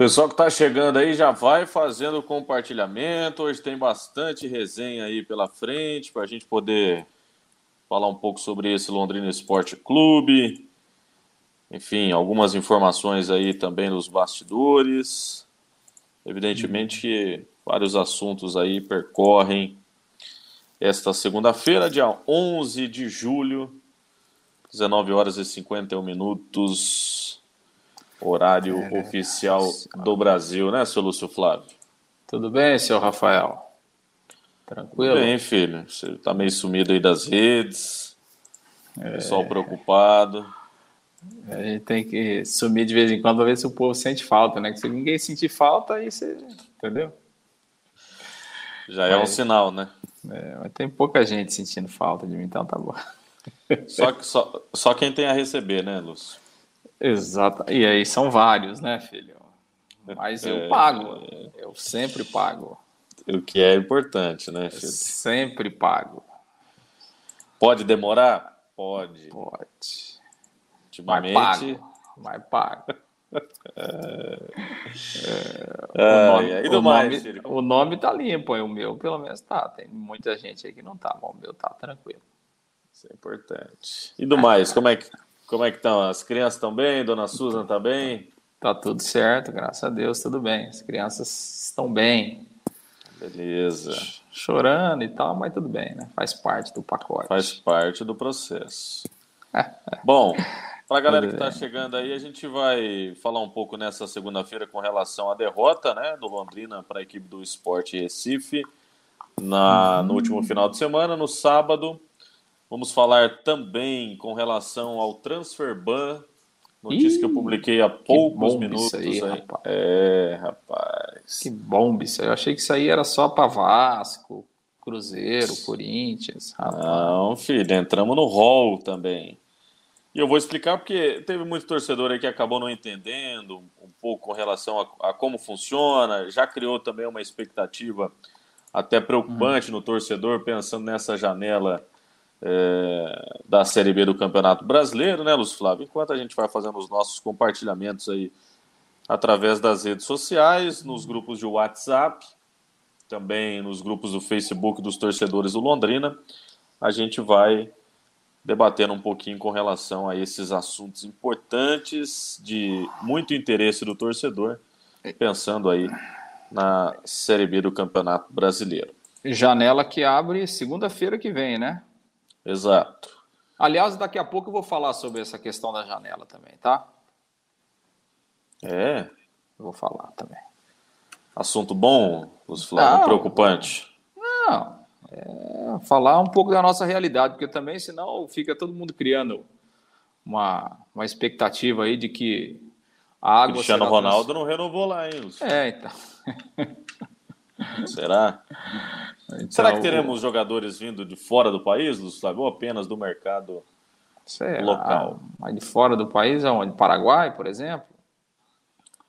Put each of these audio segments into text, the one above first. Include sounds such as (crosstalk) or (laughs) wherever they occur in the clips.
Pessoal que está chegando aí já vai fazendo compartilhamento. Hoje tem bastante resenha aí pela frente para a gente poder falar um pouco sobre esse Londrina Esporte Clube. Enfim, algumas informações aí também nos bastidores. Evidentemente que vários assuntos aí percorrem esta segunda-feira, dia 11 de julho, 19 horas e 51 minutos horário é, oficial do Brasil, né, seu Lúcio Flávio? Tudo bem, seu Rafael? Tranquilo? Tudo bem, filho. Você tá meio sumido aí das redes, é... pessoal preocupado. A gente tem que sumir de vez em quando para ver se o povo sente falta, né? Que se ninguém sentir falta, aí você. Entendeu? Já mas, é um sinal, né? É, mas tem pouca gente sentindo falta de mim, então tá bom. Só, só, só quem tem a receber, né, Lúcio? Exato. E aí são vários, né, filho? Mas eu é, pago. Eu sempre pago. O que é importante, né, filho? Eu sempre pago. Pode demorar? Pode. Pode. Ultimamente. Mas pago. Mas pago. (laughs) É... É... o nome, o, mais, nome, o nome tá limpo, o meu pelo menos tá. Tem muita gente aí que não tá, bom, o meu tá tranquilo. Isso é importante. E do mais, como é que como é que estão? As crianças estão bem? Dona Susan está bem? Tá tudo certo, graças a Deus, tudo bem. As crianças estão bem. Beleza. Chorando e tal, mas tudo bem, né? Faz parte do pacote. Faz parte do processo. (laughs) Bom, para a galera que está chegando aí, a gente vai falar um pouco nessa segunda-feira com relação à derrota né, do Londrina para a equipe do Esporte Recife na, no último final de semana, no sábado. Vamos falar também com relação ao transfer ban, notícia Ih, que eu publiquei há poucos minutos. Aí, aí. Rapaz. É, rapaz. Que bomba isso aí. Eu achei que isso aí era só para Vasco, Cruzeiro, Corinthians. Rapaz. Não, filho, entramos no hall também. E eu vou explicar porque teve muito torcedor aí que acabou não entendendo um pouco com relação a, a como funciona, já criou também uma expectativa até preocupante uhum. no torcedor, pensando nessa janela é, da Série B do Campeonato Brasileiro, né, Lúcio Flávio? Enquanto a gente vai fazendo os nossos compartilhamentos aí através das redes sociais, nos grupos de WhatsApp, também nos grupos do Facebook dos torcedores do Londrina, a gente vai debatendo um pouquinho com relação a esses assuntos importantes de muito interesse do torcedor, pensando aí na Série B do Campeonato Brasileiro. Janela que abre segunda-feira que vem, né? Exato. Aliás, daqui a pouco eu vou falar sobre essa questão da janela também, tá? É. Eu vou falar também. Assunto bom, os Flávio, preocupante. Não, é falar um pouco da nossa realidade, porque também, senão, fica todo mundo criando uma, uma expectativa aí de que a água. Cristiano Ronaldo trans... não renovou lá, hein? Lúcio? É, então. (laughs) Será? Então, Será que teremos jogadores vindo de fora do país, Gustavo, ou apenas do mercado Será? local? Mas de fora do país, aonde? Paraguai, por exemplo?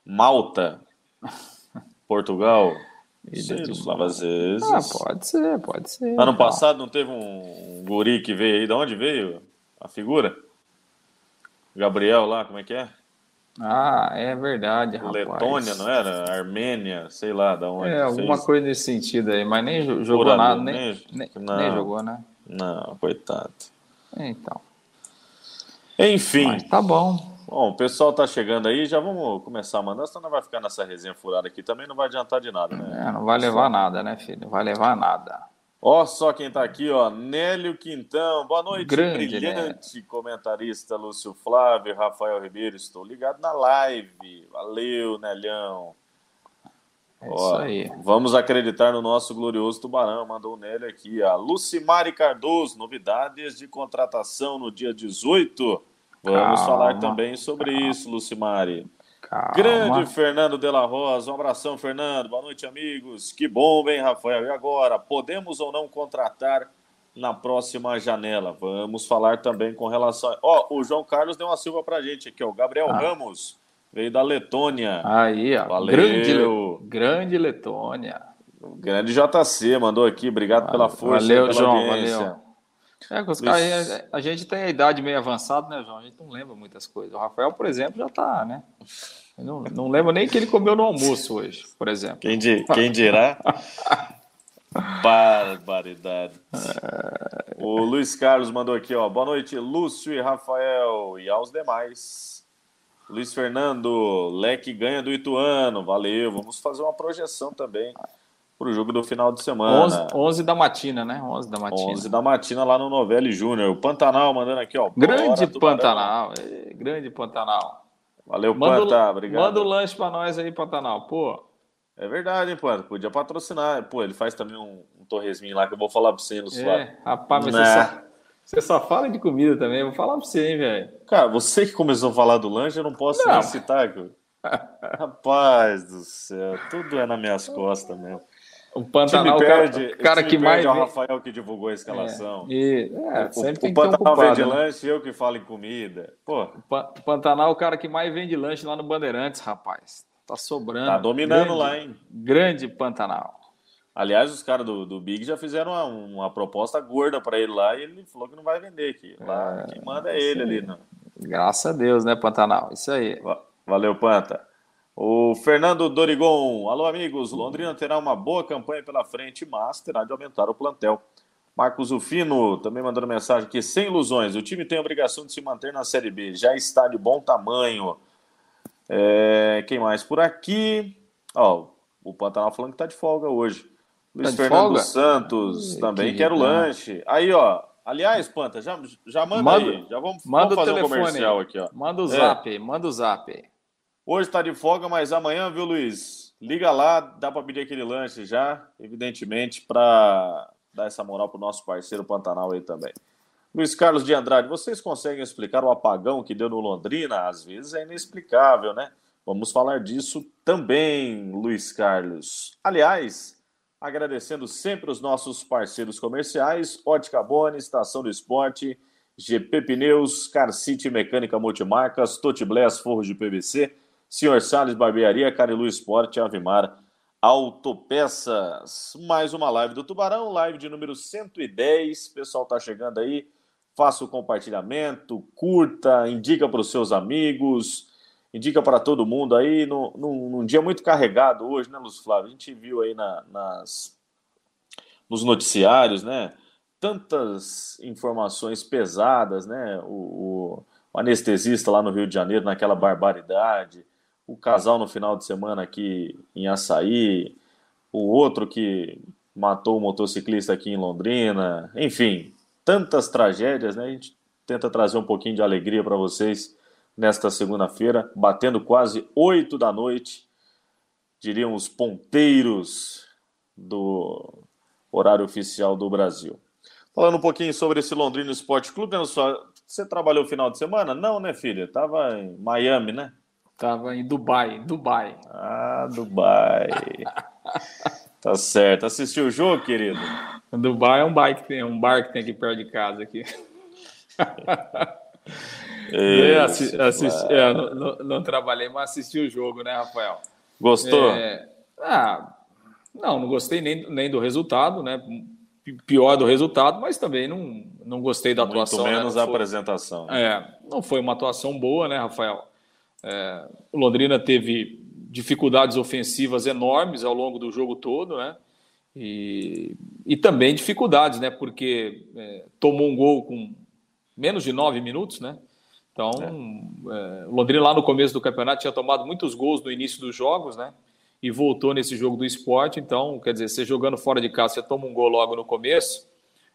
Malta? (laughs) Portugal? Gustavo, às vezes. Ah, pode ser, pode ser. Ano passado não teve um guri que veio aí? De onde veio a figura? Gabriel lá, como é que é? Ah, é verdade, rapaz. Letônia, não era? Armênia, sei lá, da onde. É, alguma fez. coisa nesse sentido aí, mas nem jogou Pura nada, nem, nem, nem, jogou, né? Não, coitado. Então. Enfim. Mas tá bom. Bom, o pessoal tá chegando aí, já vamos começar a mandar, senão não vai ficar nessa resenha furada aqui também, não vai adiantar de nada, né? É, não vai levar nada, né, filho? Não vai levar nada. Ó, só quem tá aqui, ó, Nélio Quintão. Boa noite, Grande, brilhante né? comentarista Lúcio Flávio, Rafael Ribeiro. Estou ligado na live. Valeu, Nelhão. É ó, isso aí. Vamos acreditar no nosso glorioso Tubarão. Mandou o Nélio aqui. A Lucimari Cardoso, novidades de contratação no dia 18. Vamos Calma. falar também sobre Calma. isso, Lucimari. Calma. Grande Fernando de la Rosa, um abração, Fernando. Boa noite, amigos. Que bom, hein, Rafael? E agora, podemos ou não contratar na próxima janela? Vamos falar também com relação. Ó, oh, o João Carlos deu uma silva pra gente aqui, ó. O Gabriel ah. Ramos veio da Letônia. Aí, ó. Valeu. Grande, grande Letônia. grande JC mandou aqui. Obrigado valeu, pela força. Valeu, pela João. Audiência. Valeu. É, os caras, a gente tem a idade meio avançada, né, João? A gente não lembra muitas coisas. O Rafael, por exemplo, já tá, né? Eu não, não lembro nem que ele comeu no almoço hoje, por exemplo. Quem, di, quem dirá? (laughs) Barbaridade. O Luiz Carlos mandou aqui, ó. Boa noite, Lúcio e Rafael e aos demais. Luiz Fernando, Leque ganha do Ituano. Valeu. Vamos fazer uma projeção também para o jogo do final de semana. 11, 11, da matina, né? 11 da matina. 11 da matina lá no Novelli Júnior. O Pantanal mandando aqui, ó. Grande Pantanal. É, grande Pantanal. Valeu, manda, Panta. Obrigado. Manda o lanche para nós aí, Pantanal. Pô. É verdade, hein, Panta? Podia patrocinar. Pô, ele faz também um, um torresminho lá que eu vou falar para você no É, rapaz, mas você só, você só, fala de comida também. Eu vou falar para você, hein, velho. Cara, você que começou a falar do lanche, eu não posso não. nem citar. (laughs) Rapaz do céu, tudo é nas minhas costas mesmo. O Pantanal, o perde, cara, cara que mais. É o Rafael que divulgou a escalação. É, e, é, sempre o, o Pantanal um vende né? lanche eu que falo em comida. Pô. O Pantanal é o cara que mais vende lanche lá no Bandeirantes, rapaz. Tá sobrando. Tá dominando grande, lá, hein? Grande Pantanal. Aliás, os caras do, do Big já fizeram uma, uma proposta gorda para ele lá e ele falou que não vai vender aqui. Lá, é, quem manda é ele ali. Não. Graças a Deus, né, Pantanal? Isso aí. Valeu, Panta. O Fernando Dorigon, alô amigos, Londrina terá uma boa campanha pela frente, mas terá de aumentar o plantel. Marcos Ufino também mandando mensagem aqui, sem ilusões, o time tem a obrigação de se manter na Série B, já está de bom tamanho. É, quem mais por aqui? Ó, o Pantanal falando que está de folga hoje. Luiz tá Fernando folga? Santos também que quer o lanche. Aí, ó, aliás, Panta, já, já manda, manda aí, já vamos, manda vamos fazer um comercial aqui, ó. Manda o zap, é. manda o zap. Hoje está de folga, mas amanhã, viu, Luiz? Liga lá, dá para pedir aquele lanche já, evidentemente, para dar essa moral para o nosso parceiro Pantanal aí também. Luiz Carlos de Andrade, vocês conseguem explicar o apagão que deu no Londrina? Às vezes é inexplicável, né? Vamos falar disso também, Luiz Carlos. Aliás, agradecendo sempre os nossos parceiros comerciais, Ótica Boni, Estação do Esporte, GP Pneus, Car City Mecânica Multimarcas, Totiblés Forros de PVC, Senhor Salles Barbearia, Carilu Esporte, Avimar Autopeças. Mais uma live do Tubarão, live de número 110. O pessoal tá chegando aí. Faça o compartilhamento, curta, indica para os seus amigos, indica para todo mundo aí. Num, num, num, dia muito carregado hoje, né, Luz Flávio? A gente viu aí na, nas, nos noticiários, né? Tantas informações pesadas, né? O, o, o anestesista lá no Rio de Janeiro, naquela barbaridade o casal no final de semana aqui em Açaí, o outro que matou o motociclista aqui em Londrina, enfim, tantas tragédias, né? A gente tenta trazer um pouquinho de alegria para vocês nesta segunda-feira, batendo quase 8 da noite, diriam os ponteiros do horário oficial do Brasil. Falando um pouquinho sobre esse Londrina Esporte Clube, né, você trabalhou o final de semana? Não, né, filha? Tava em Miami, né? Tava em Dubai, Dubai. Ah, Dubai. (laughs) tá certo. Assistiu o jogo, querido? Dubai é um bar que tem, um bar que tem aqui perto de casa aqui. Isso, é, assisti, é, não, não, não, trabalhei, mas assisti o jogo, né, Rafael? Gostou? É, ah, não, não gostei nem, nem do resultado, né? Pior do resultado, mas também não, não gostei da atuação. Muito né? menos né? a apresentação. Né? É, não foi uma atuação boa, né, Rafael? É, o Londrina teve dificuldades ofensivas enormes ao longo do jogo todo, né? E, e também dificuldades, né? Porque é, tomou um gol com menos de nove minutos, né? Então, é. É, o Londrina lá no começo do campeonato tinha tomado muitos gols no início dos jogos, né? E voltou nesse jogo do esporte. Então, quer dizer, você jogando fora de casa, você toma um gol logo no começo.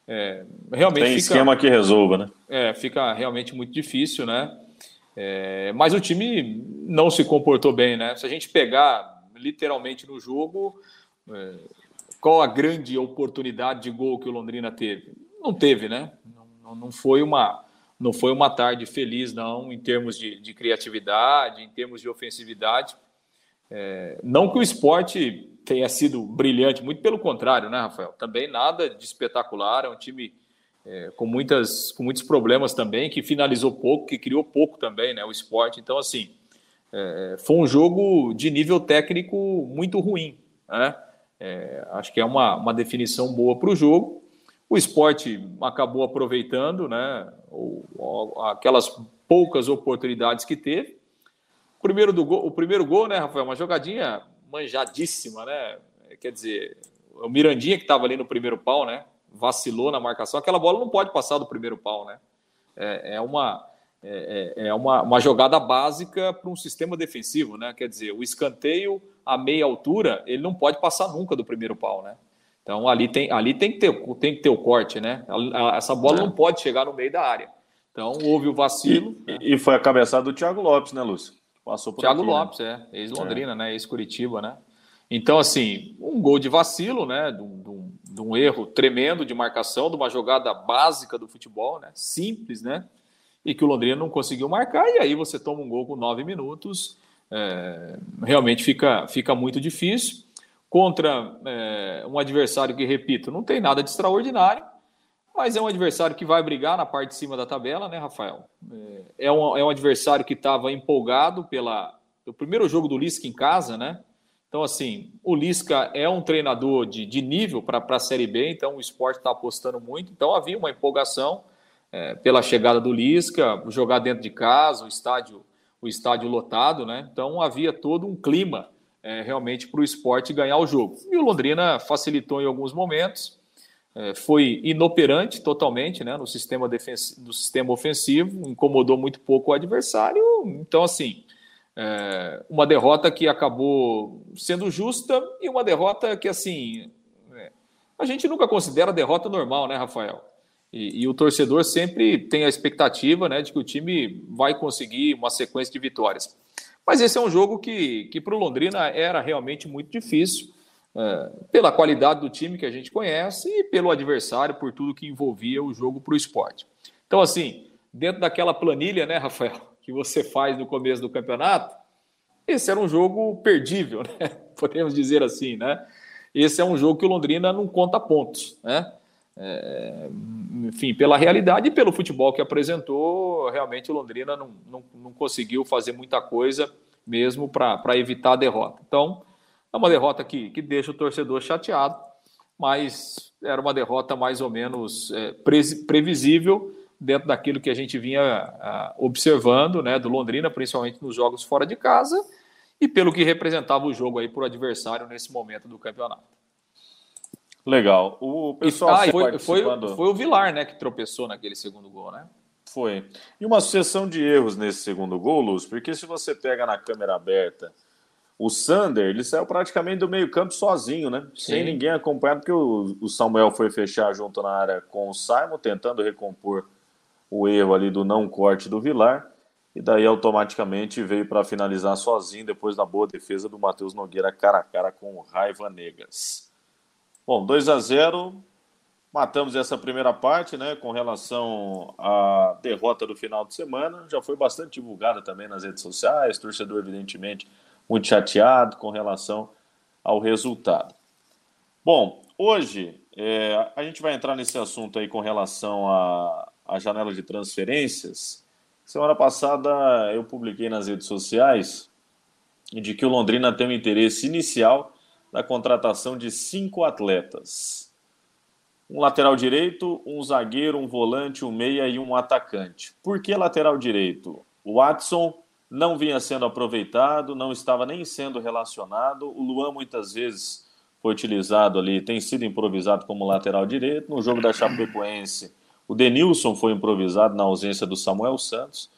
É, realmente Tem fica, esquema que resolva, né? É, fica realmente muito difícil, né? É, mas o time não se comportou bem, né? Se a gente pegar literalmente no jogo, é, qual a grande oportunidade de gol que o Londrina teve? Não teve, né? Não, não foi uma não foi uma tarde feliz, não, em termos de, de criatividade, em termos de ofensividade. É, não que o esporte tenha sido brilhante, muito pelo contrário, né, Rafael? Também nada de espetacular, é um time é, com, muitas, com muitos problemas também, que finalizou pouco, que criou pouco também, né, o esporte. Então, assim, é, foi um jogo de nível técnico muito ruim, né? É, acho que é uma, uma definição boa para o jogo. O esporte acabou aproveitando né, aquelas poucas oportunidades que teve. O primeiro, do gol, o primeiro gol, né, Rafael? Uma jogadinha manjadíssima, né? Quer dizer, o Mirandinha que estava ali no primeiro pau, né? Vacilou na marcação. Aquela bola não pode passar do primeiro pau, né? É, é uma, é, é, é uma, uma jogada básica para um sistema defensivo, né? Quer dizer, o escanteio a meia altura, ele não pode passar nunca do primeiro pau, né? Então ali tem, ali tem, que, ter, tem que ter o corte, né? Essa bola é. não pode chegar no meio da área. Então houve o vacilo. E, né? e foi a cabeçada do Thiago Lopes, né, Lúcio? Passou por Thiago aqui, né? Lopes, né? é, ex-Londrina, é. né? Ex-Curitiba, né? Então, assim, um gol de vacilo, né? De um, de um, erro tremendo de marcação, de uma jogada básica do futebol, né? Simples, né? E que o Londrina não conseguiu marcar, e aí você toma um gol com nove minutos. É, realmente fica, fica muito difícil contra é, um adversário que, repito, não tem nada de extraordinário, mas é um adversário que vai brigar na parte de cima da tabela, né, Rafael? É, é um, é um adversário que estava empolgado pela o primeiro jogo do Lisca em casa, né? Então, assim, o Lisca é um treinador de, de nível para a Série B, então o esporte está apostando muito. Então, havia uma empolgação é, pela chegada do Lisca, jogar dentro de casa, o estádio, o estádio lotado, né? Então, havia todo um clima é, realmente para o esporte ganhar o jogo. E o Londrina facilitou em alguns momentos, é, foi inoperante totalmente né, no, sistema defensivo, no sistema ofensivo, incomodou muito pouco o adversário. Então, assim, é, uma derrota que acabou sendo justa e uma derrota que, assim, é, a gente nunca considera derrota normal, né, Rafael? E, e, o torcedor sempre tem a expectativa né, de que o time vai conseguir uma sequência de vitórias. Mas esse é um jogo que, que para o Londrina era realmente muito difícil, é, pela qualidade do time que a gente conhece e pelo adversário, por tudo que envolvia o jogo para o esporte. Então, assim, dentro daquela planilha, né, Rafael, que você faz no começo do campeonato, esse era um jogo perdível, (laughs) né? Podemos dizer assim, né? Esse é um jogo que o Londrina não conta pontos, né? É, enfim, pela realidade e pelo futebol que apresentou, realmente o Londrina não, não, não conseguiu fazer muita coisa mesmo para evitar a derrota. Então, é uma derrota que, que deixa o torcedor chateado, mas era uma derrota mais ou menos é, pre, previsível dentro daquilo que a gente vinha a, observando, né, do Londrina, principalmente nos jogos fora de casa, e pelo que representava o jogo aí para o adversário nesse momento do campeonato. Legal. O pessoal ah, foi, participando... foi, foi o Vilar, né, que tropeçou naquele segundo gol, né? Foi. E uma sucessão de erros nesse segundo gol, Luz, porque se você pega na câmera aberta o Sander, ele saiu praticamente do meio-campo sozinho, né? Sim. Sem ninguém acompanhando, porque o, o, Samuel foi fechar junto na área com o Simon, tentando recompor o erro ali do não corte do Vilar. E daí automaticamente veio para finalizar sozinho, depois da boa defesa do Matheus Nogueira cara a cara com o Raiva Negas. Bom, 2 a 0 matamos essa primeira parte, né, com relação à derrota do final de semana. Já foi bastante divulgada também nas redes sociais, torcedor, evidentemente, muito chateado com relação ao resultado. Bom, hoje é, a gente vai entrar nesse assunto aí com relação à, à janela de transferências. Semana passada eu publiquei nas redes sociais de que o Londrina tem um interesse inicial da contratação de cinco atletas. Um lateral direito, um zagueiro, um volante, um meia e um atacante. Por que lateral direito? O Watson não vinha sendo aproveitado, não estava nem sendo relacionado. O Luan muitas vezes foi utilizado ali, tem sido improvisado como lateral direito. No jogo da Chapecoense, o Denilson foi improvisado na ausência do Samuel Santos.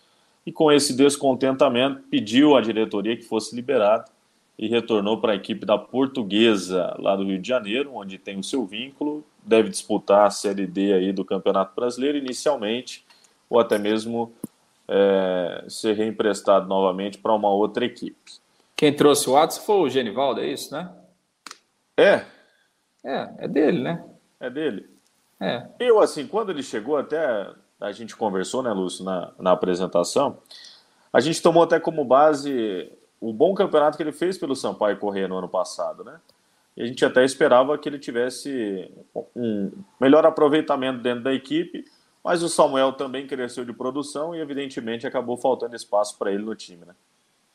E com esse descontentamento, pediu à diretoria que fosse liberado e retornou para a equipe da Portuguesa, lá do Rio de Janeiro, onde tem o seu vínculo, deve disputar a Série D aí do Campeonato Brasileiro inicialmente, ou até mesmo é, ser reemprestado novamente para uma outra equipe. Quem trouxe o Watson foi o Genivaldo, é isso, né? É. É, é dele, né? É dele. É. Eu, assim, quando ele chegou, até a gente conversou, né, Lúcio, na, na apresentação, a gente tomou até como base o bom campeonato que ele fez pelo Sampaio Corrêa no ano passado, né? E a gente até esperava que ele tivesse um melhor aproveitamento dentro da equipe, mas o Samuel também cresceu de produção e evidentemente acabou faltando espaço para ele no time, né?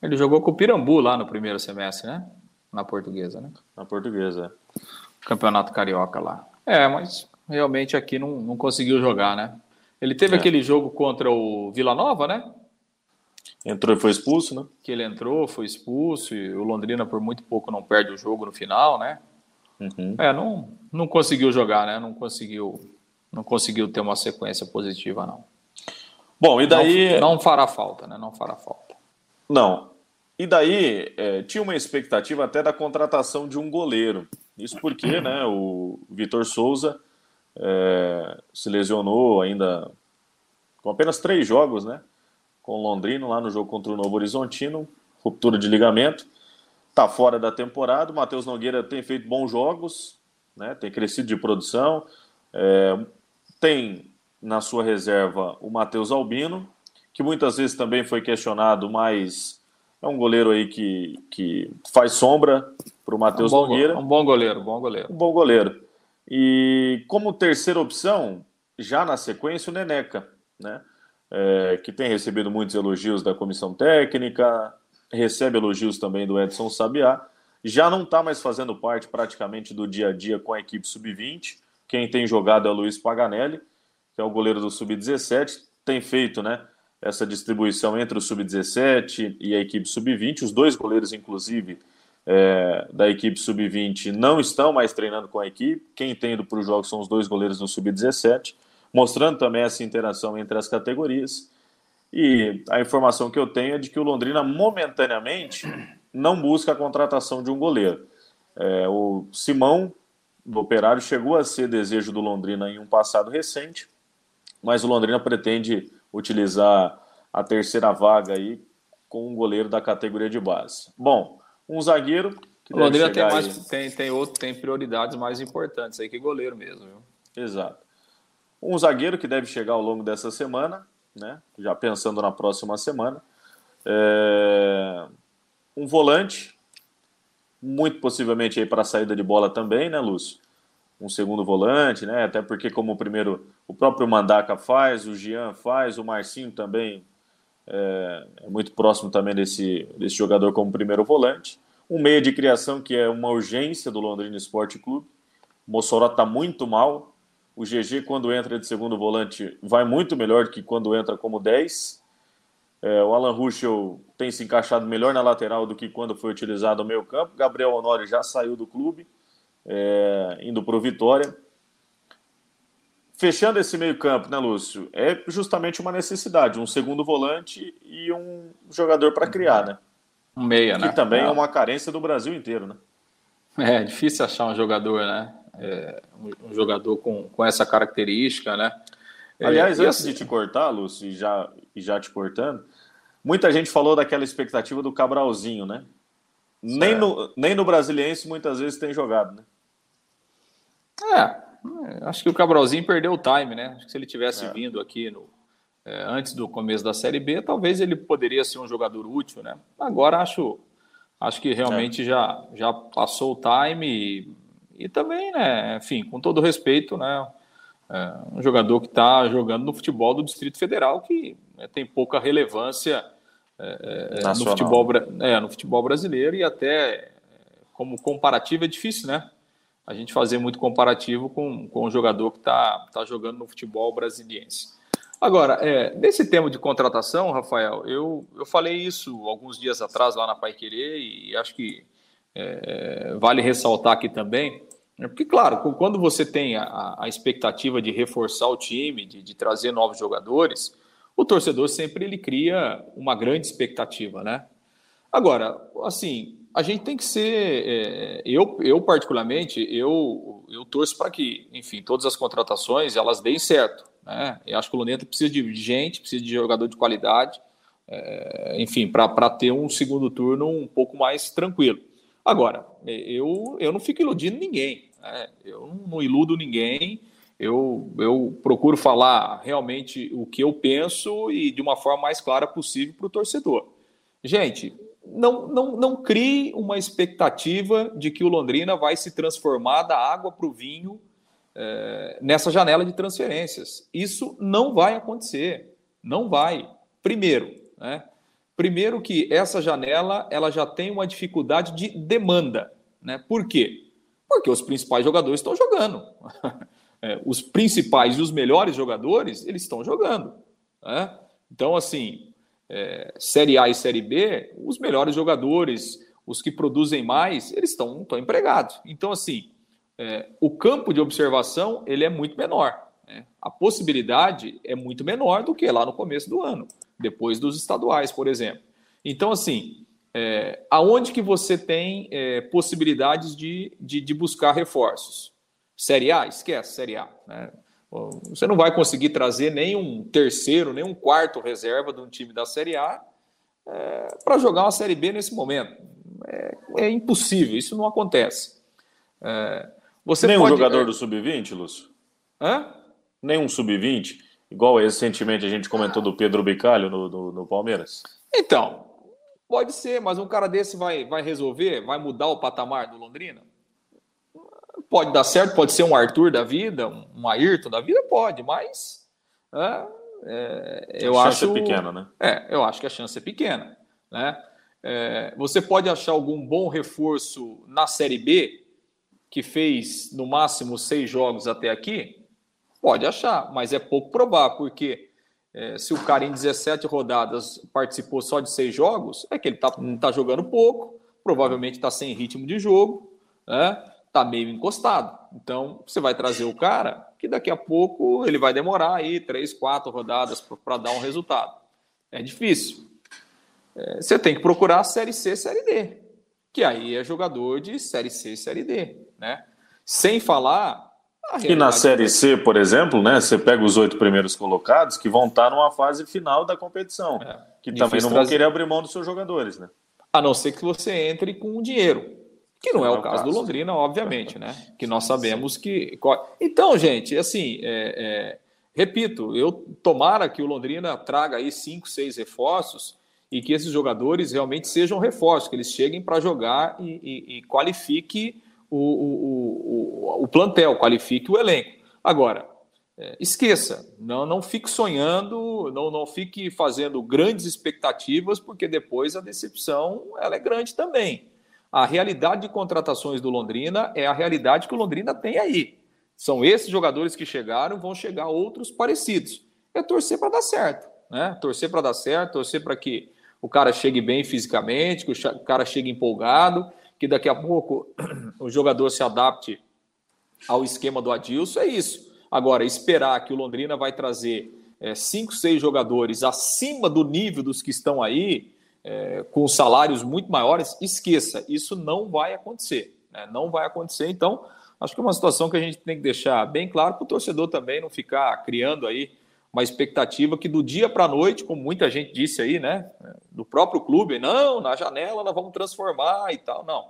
Ele jogou com o Pirambu lá no primeiro semestre, né? Na portuguesa, né? Na portuguesa. Campeonato carioca lá. É, mas realmente aqui não, não conseguiu jogar, né? Ele teve é. aquele jogo contra o Vila Nova, né? Entrou e foi expulso, né? Que ele entrou, foi expulso e o Londrina por muito pouco não perde o jogo no final, né? Uhum. É, não, não conseguiu jogar, né? Não conseguiu, não conseguiu ter uma sequência positiva, não. Bom, e daí. Não, não fará falta, né? Não fará falta. Não. E daí é, tinha uma expectativa até da contratação de um goleiro. Isso porque, né? O Vitor Souza é, se lesionou ainda com apenas três jogos, né? Com o Londrino lá no jogo contra o Novo Horizontino, ruptura de ligamento, tá fora da temporada. O Matheus Nogueira tem feito bons jogos, né? Tem crescido de produção, é, tem na sua reserva o Matheus Albino, que muitas vezes também foi questionado, mas é um goleiro aí que, que faz sombra para o Matheus é um Nogueira. Um bom goleiro, bom goleiro. Um bom goleiro. E como terceira opção, já na sequência, o Neneca, né? É, que tem recebido muitos elogios da comissão técnica, recebe elogios também do Edson Sabiá. Já não está mais fazendo parte praticamente do dia a dia com a equipe sub-20. Quem tem jogado é o Luiz Paganelli, que é o goleiro do sub-17. Tem feito né, essa distribuição entre o sub-17 e a equipe sub-20. Os dois goleiros, inclusive, é, da equipe sub-20 não estão mais treinando com a equipe. Quem tem ido para os jogos são os dois goleiros no sub-17, mostrando também essa interação entre as categorias. E a informação que eu tenho é de que o Londrina, momentaneamente, não busca a contratação de um goleiro. É, o Simão, do Operário, chegou a ser desejo do Londrina em um passado recente, mas o Londrina pretende utilizar a terceira vaga aí com um goleiro da categoria de base. Bom, um zagueiro. Que o Londrina tem, mais, tem, tem, outro, tem prioridades mais importantes aí que goleiro mesmo. Viu? Exato. Um zagueiro que deve chegar ao longo dessa semana, né? já pensando na próxima semana. É... Um volante, muito possivelmente aí para a saída de bola também, né, Lúcio? Um segundo volante, né? Até porque, como o primeiro, o próprio Mandaca faz, o Jean faz, o Marcinho também é, é, muito próximo também desse, desse jogador como primeiro volante. Um meia de criação que é uma urgência do Londrina Esporte Clube. O Mossoró está muito mal. O GG, quando entra de segundo volante, vai muito melhor do que quando entra como 10. É, o Alan Ruschel tem se encaixado melhor na lateral do que quando foi utilizado no meio campo. Gabriel Honório já saiu do clube, é, indo para o Vitória fechando esse meio-campo, né, Lúcio? É justamente uma necessidade, um segundo volante e um jogador para criar, né? Um meia, que né? Que também é. é. uma carência do Brasil inteiro, né? É difícil achar um jogador, né? É, um jogador com, com essa característica, né? É, Aliás, antes assim... de te cortar, Lúcio, e já, e já te cortando, muita gente falou daquela expectativa do Cabralzinho, né? Nem no, nem no Brasiliense muitas vezes tem jogado, né? É, é, acho que o Cabralzinho perdeu o time, né? Acho que se ele tivesse é. vindo aqui no, é, antes do começo da Série B, talvez ele poderia ser um jogador útil, né? Agora acho, acho que realmente é. já, já passou o time e, e, também, né? Enfim, com todo respeito, né? É, um jogador que está jogando no futebol do Distrito Federal que né, tem pouca relevância é, no, futebol, no futebol brasileiro e até como comparativo é difícil, né? A gente fazer muito comparativo com, com o jogador que está tá jogando no futebol brasiliense. Agora, é, nesse tema de contratação, Rafael, eu, eu falei isso alguns dias atrás lá na Pai Querer e acho que é, vale ressaltar aqui também, né, porque, claro, quando você tem a, a expectativa de reforçar o time, de, de, trazer novos jogadores, o torcedor sempre ele cria uma grande expectativa, né? Agora, assim, a gente tem que ser. É, eu, eu, particularmente, eu, eu torço para que, enfim, todas as contratações elas deem certo. Né? Eu acho que o Luneta precisa de gente, precisa de jogador de qualidade, é, enfim, para ter um segundo turno um pouco mais tranquilo. Agora, eu, eu não fico iludindo ninguém, né? eu não iludo ninguém, eu, eu procuro falar realmente o que eu penso e de uma forma mais clara possível para o torcedor. Gente, não, não, não crie uma expectativa de que o Londrina vai se transformar da água para o vinho é, nessa janela de transferências. Isso não vai acontecer. Não vai. Primeiro, né? Primeiro que essa janela ela já tem uma dificuldade de demanda. Né? Por quê? Porque os principais jogadores estão jogando. (laughs) é, os principais e os melhores jogadores, eles estão jogando. Né? Então, assim, é, Série A e Série B, os melhores jogadores, os que produzem mais, eles estão, empregados. Então, assim, é, o campo de observação ele é muito menor. Né? A possibilidade é muito menor do que lá no começo do ano, depois dos estaduais, por exemplo. Então, assim, é, aonde que você tem é, possibilidades de, de, de, buscar reforços? Série A? Esquece, Série A. Né? Você não vai conseguir trazer nem um terceiro, nem um quarto reserva de um time da Série A é, para jogar uma Série B nesse momento. É, é impossível, isso não acontece. É, você Nem pode... um jogador do sub-20, Lúcio? Hã? Nem um sub-20? Igual recentemente a gente comentou do Pedro Bicalho no, no, no, Palmeiras? Então, pode ser, mas um cara desse vai, vai resolver? Vai mudar o patamar do Londrina? Pode dar certo, pode ser um Arthur da vida, um Ayrton da vida, pode, mas é, é, eu a chance acho é pequena, né? É, eu acho que a chance é pequena, né? É, você pode achar algum bom reforço na Série B que fez no máximo seis jogos até aqui? Pode achar, mas é pouco provável, porque é, se o cara em 17 rodadas participou só de seis jogos, é que ele está tá jogando pouco, provavelmente está sem ritmo de jogo, né? Tá meio encostado. Então, você vai trazer o cara que daqui a pouco ele vai demorar aí três, quatro rodadas para dar um resultado. É difícil. É, você tem que procurar a Série C, Série D que aí é jogador de Série C e Série D, né? Sem falar... E na Série C, por exemplo, né, você pega os oito primeiros colocados que vão estar numa fase final da competição, é, que também não vão querer abrir mão dos seus jogadores, né? A não ser que você entre com dinheiro, que não, é, o caso, caso, do Londrina, obviamente, né? (laughs) Que nós sabemos que... Então, gente, assim, é, é, repito, eu tomara que o Londrina traga aí cinco, seis reforços e que esses jogadores realmente sejam reforços, que eles cheguem para jogar e, e, e qualifique o, o, o, o, plantel, qualifique o elenco. Agora, é, esqueça, não, não fique sonhando, não, não fique fazendo grandes expectativas, porque depois a decepção ela é grande também. A realidade de contratações do Londrina é a realidade que o Londrina tem aí. São esses jogadores que chegaram, vão chegar outros parecidos. É torcer para dar certo, né? Torcer para dar certo, torcer para que o cara chegue bem fisicamente, que o cara chegue empolgado, que daqui a pouco (clears throat) o jogador se adapte ao esquema do Adilson, é isso. Agora, esperar que o Londrina vai trazer é, cinco, seis jogadores acima do nível dos que estão aí, é, com salários muito maiores, esqueça, isso não vai acontecer. Né? Não vai acontecer, então, acho que é uma situação que a gente tem que deixar bem claro para o torcedor também não ficar criando aí uma expectativa que do dia para a noite, como muita gente disse aí, né, do próprio clube, não, na janela nós vamos transformar e tal. Não,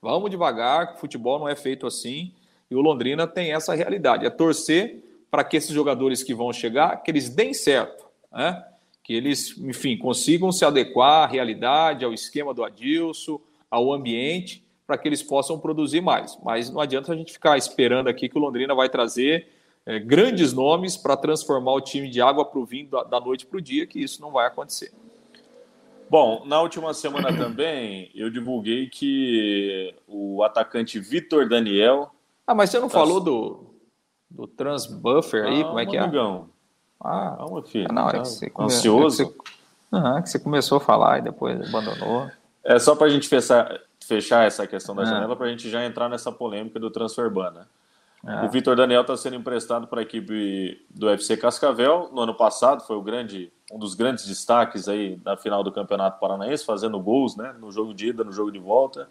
vamos devagar, que futebol não é feito assim. E o Londrina tem essa realidade, é torcer para que esses jogadores que vão chegar, que eles deem certo, né? Que eles, enfim, consigam se adequar à realidade, ao esquema do Adilson, ao ambiente, para que eles possam produzir mais. Mas não adianta a gente ficar esperando aqui que o Londrina vai trazer é, grandes nomes para transformar o time de água para o vinho da, da noite para o dia, que isso não vai acontecer. Bom, na última semana também eu divulguei que o atacante Vitor Daniel. Ah, mas você não tá... falou do, do Transbuffer aí? Como é que é? Amigão. Ah, Calma, filho. É na hora tá que você ansioso. É que você... Uhum, que você começou a falar e depois abandonou. É só para a gente fechar, fechar essa questão da ah. janela, para a gente já entrar nessa polêmica do Transferbana. É. O Vitor Daniel está sendo emprestado para a equipe do UFC Cascavel. No ano passado foi o grande, um dos grandes destaques aí da final do Campeonato Paranaense, fazendo gols né, no jogo de ida, no jogo de volta.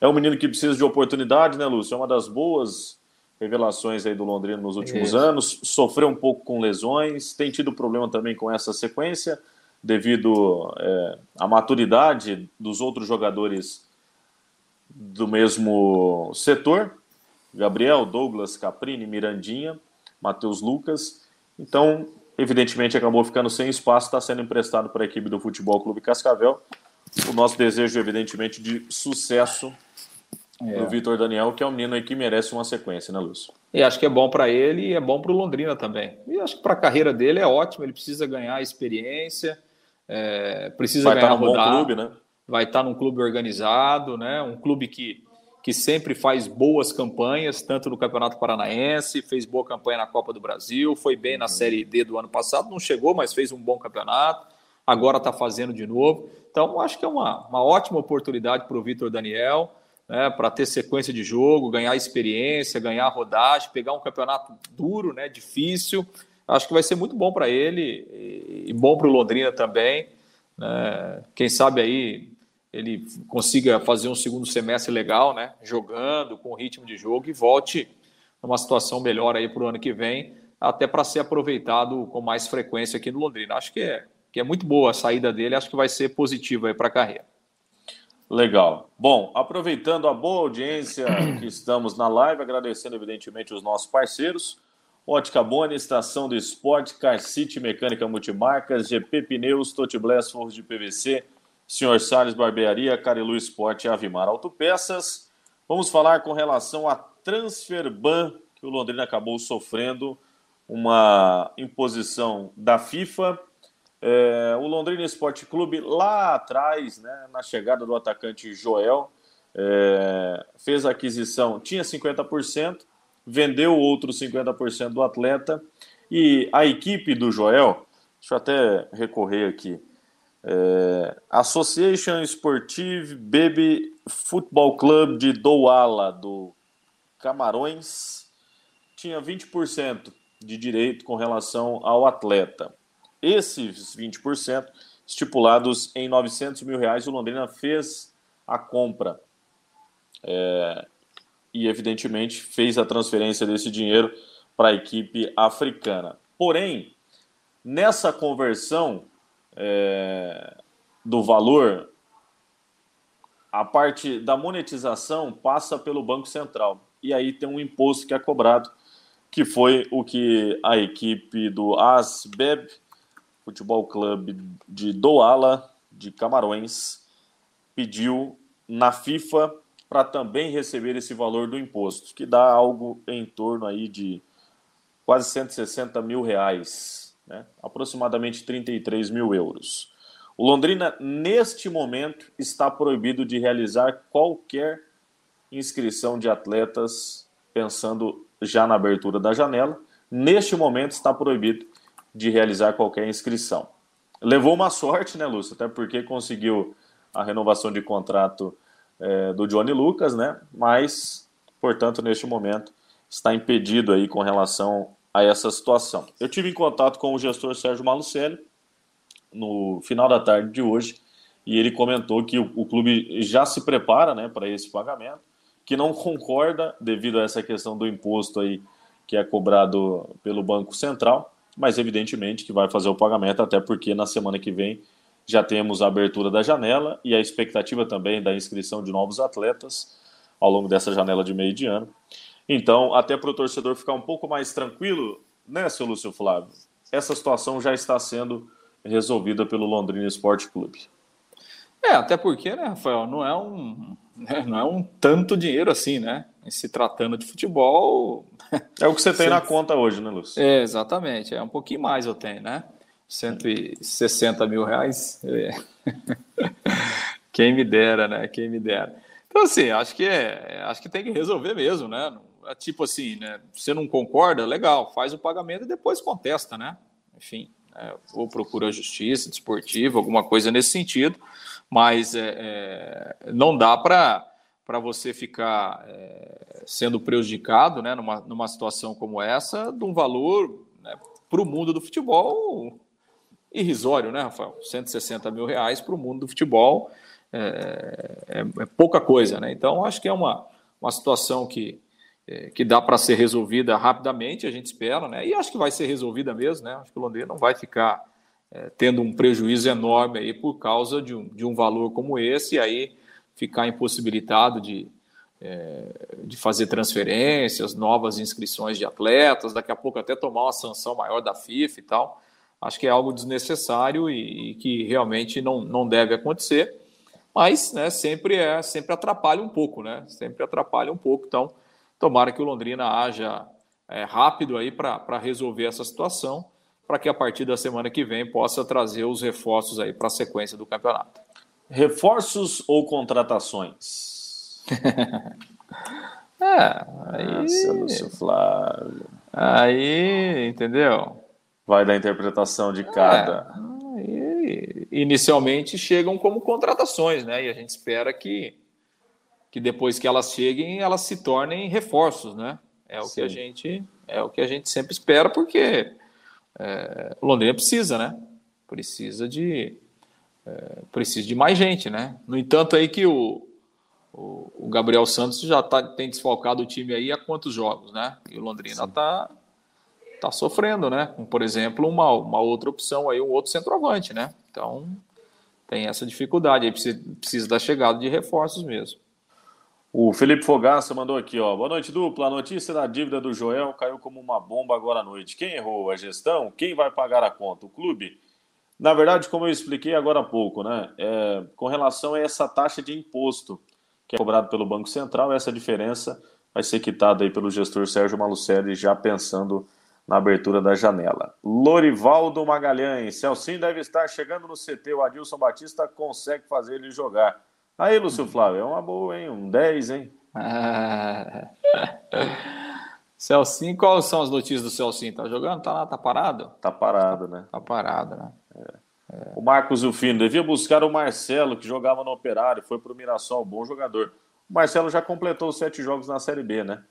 É um menino que precisa de oportunidade, né, Lúcio? É uma das boas revelações aí do Londrina nos últimos Isso. anos. Sofreu um pouco com lesões, tem tido problema também com essa sequência, devido é, à maturidade dos outros jogadores do mesmo setor. Gabriel, Douglas, Caprini, Mirandinha, Matheus Lucas. Então, evidentemente, acabou ficando sem espaço, está sendo emprestado para a equipe do Futebol Clube Cascavel. O nosso desejo, evidentemente, de sucesso é. do Vitor Daniel, que é um menino aí que merece uma sequência, né, Lúcio? E acho que é bom para ele e é bom para o Londrina também. E acho que para a carreira dele é ótimo, ele precisa ganhar experiência, é, precisa Vai ganhar estar num rodar, bom clube, né? Vai estar num clube organizado, né? Um clube que que sempre faz boas campanhas, tanto no Campeonato Paranaense, fez boa campanha na Copa do Brasil, foi bem na Série D do ano passado, não chegou, mas fez um bom campeonato, agora está fazendo de novo. Então, acho que é uma, uma ótima oportunidade para o Vitor Daniel, né, para ter sequência de jogo, ganhar experiência, ganhar rodagem, pegar um campeonato duro, né, difícil. Acho que vai ser muito bom para ele e, bom para o Londrina também. Né? Quem sabe aí ele consiga fazer um segundo semestre legal, né? Jogando com ritmo de jogo e volte numa situação melhor aí para o ano que vem, até para ser aproveitado com mais frequência aqui no Londrina. Acho que é, que é muito boa a saída dele, acho que vai ser positiva para a carreira. Legal. Bom, aproveitando a boa audiência que estamos na live, agradecendo evidentemente os nossos parceiros. Ótica Boni, Estação do Esporte, Car City Mecânica Multimarcas, GP Pneus, Totibless Forros de PVC, Senhor Salles Barbearia, Carilu Esporte e Avimar Autopeças. Vamos falar com relação a Transferban, que o Londrina acabou sofrendo uma imposição da FIFA. É, o Londrina Esporte Clube, lá atrás, né, na chegada do atacante Joel, é, fez a aquisição, tinha 50%, vendeu outros 50% do atleta, e a equipe do Joel, deixa eu até recorrer aqui, é, Association Sportive Baby Football Club de Douala, do Camarões, tinha 20% de direito com relação ao atleta. Esses 20%, estipulados em 900 mil reais, o Londrina fez a compra. É, e, evidentemente, fez a transferência desse dinheiro para a equipe africana. Porém, nessa conversão, é, do valor, a parte da monetização passa pelo Banco Central. E aí tem um imposto que é cobrado, que foi o que a equipe do ASBEB, Futebol Clube de Douala, de Camarões, pediu na FIFA para também receber esse valor do imposto, que dá algo em torno aí de quase 160 mil reais né? aproximadamente 33 mil euros. O Londrina, neste momento, está proibido de realizar qualquer inscrição de atletas, pensando já na abertura da janela. Neste momento, está proibido de realizar qualquer inscrição. Levou uma sorte, né, Lúcio? Até porque conseguiu a renovação de contrato é, do Johnny Lucas, né? Mas, portanto, neste momento, está impedido aí com relação a essa situação. Eu tive em contato com o gestor Sérgio Malucelli no final da tarde de hoje e ele comentou que o, o clube já se prepara né, para esse pagamento, que não concorda devido a essa questão do imposto aí que é cobrado pelo Banco Central, mas evidentemente que vai fazer o pagamento, até porque na semana que vem já temos a abertura da janela e a expectativa também da inscrição de novos atletas ao longo dessa janela de meio de ano. Então, até para o torcedor ficar um pouco mais tranquilo, né, seu Lúcio Flávio? Essa situação já está sendo resolvida pelo Londrina Esporte Clube. É, até porque, né, Rafael, não é um, né, não é um tanto dinheiro assim, né? se tratando de futebol. É o que você tem na conta hoje, né, Lúcio? É, exatamente. É um pouquinho mais eu tenho, né? 160 mil reais. É. Quem me dera, né? Quem me dera. Então, assim, acho que, é, acho que tem que resolver mesmo, né? É tipo assim, né? Você não concorda? Legal, faz o pagamento e depois contesta, né? Enfim, é, ou procura justiça desportiva, alguma coisa nesse sentido, mas é, é, não dá para para você ficar é, sendo prejudicado né, numa, numa situação como essa, de um valor né, para o mundo do futebol irrisório, né, Rafael? 160 mil reais para o mundo do futebol é, é, é, pouca coisa, né? Então, acho que é uma, uma situação que, é, que dá para ser resolvida rapidamente, a gente espera, né? E acho que vai ser resolvida mesmo, né? Acho que o Londrina não vai ficar é, tendo um prejuízo enorme aí por causa de um, de um valor como esse, e aí ficar impossibilitado de, é, de fazer transferências, novas inscrições de atletas, daqui a pouco até tomar uma sanção maior da FIFA e tal. Acho que é algo desnecessário e, e que realmente não, não deve acontecer, mas né, sempre é sempre atrapalha um pouco, né? Sempre atrapalha um pouco. Então, Tomara que o Londrina haja é, rápido aí para resolver essa situação, para que a partir da semana que vem possa trazer os reforços aí para a sequência do campeonato. Reforços ou contratações? (laughs) É, aí. Nossa, Lúcio Flávio. Aí, entendeu? Vai da interpretação de cada. É, aí, inicialmente chegam como contratações, né? E a gente espera que, que depois que elas cheguem, elas se tornem reforços, né? É o Sim. que a gente é o que a gente sempre espera, porque é, Londrina precisa, né? Precisa de é, precisa de mais gente, né? No entanto, aí que o, o, o Gabriel Santos já tá, tem desfalcado o time aí há quantos jogos, né? E o Londrina está tá sofrendo, né? Com, por exemplo, uma, uma outra opção aí, um outro centroavante, né? Então tem essa dificuldade aí, precisa, precisa da chegada de reforços mesmo. O Felipe Fogaça mandou aqui, ó. Boa noite, dupla. A notícia da dívida do Joel caiu como uma bomba agora à noite. Quem errou? A gestão? Quem vai pagar a conta? O clube? Na verdade, como eu expliquei agora há pouco, né? É, com relação a essa taxa de imposto que é cobrado pelo Banco Central, essa diferença vai ser quitada aí pelo gestor Sérgio Malucelli, já pensando na abertura da janela. Lorivaldo Magalhães, Celcinho deve estar chegando no CT, o Adilson Batista consegue fazer ele jogar. Aí, Lúcio Flávio, é uma boa, hein? Um 10, hein? Ah. (laughs) Celcinho, quais são as notícias do Celcinho? Tá jogando? Tá lá, tá parado? Tá parado, né? Tá parado, né? É. O Marcos Zufino devia buscar o Marcelo, que jogava no Operário, foi pro Mirassol, bom jogador. O Marcelo já completou sete jogos na Série B, né?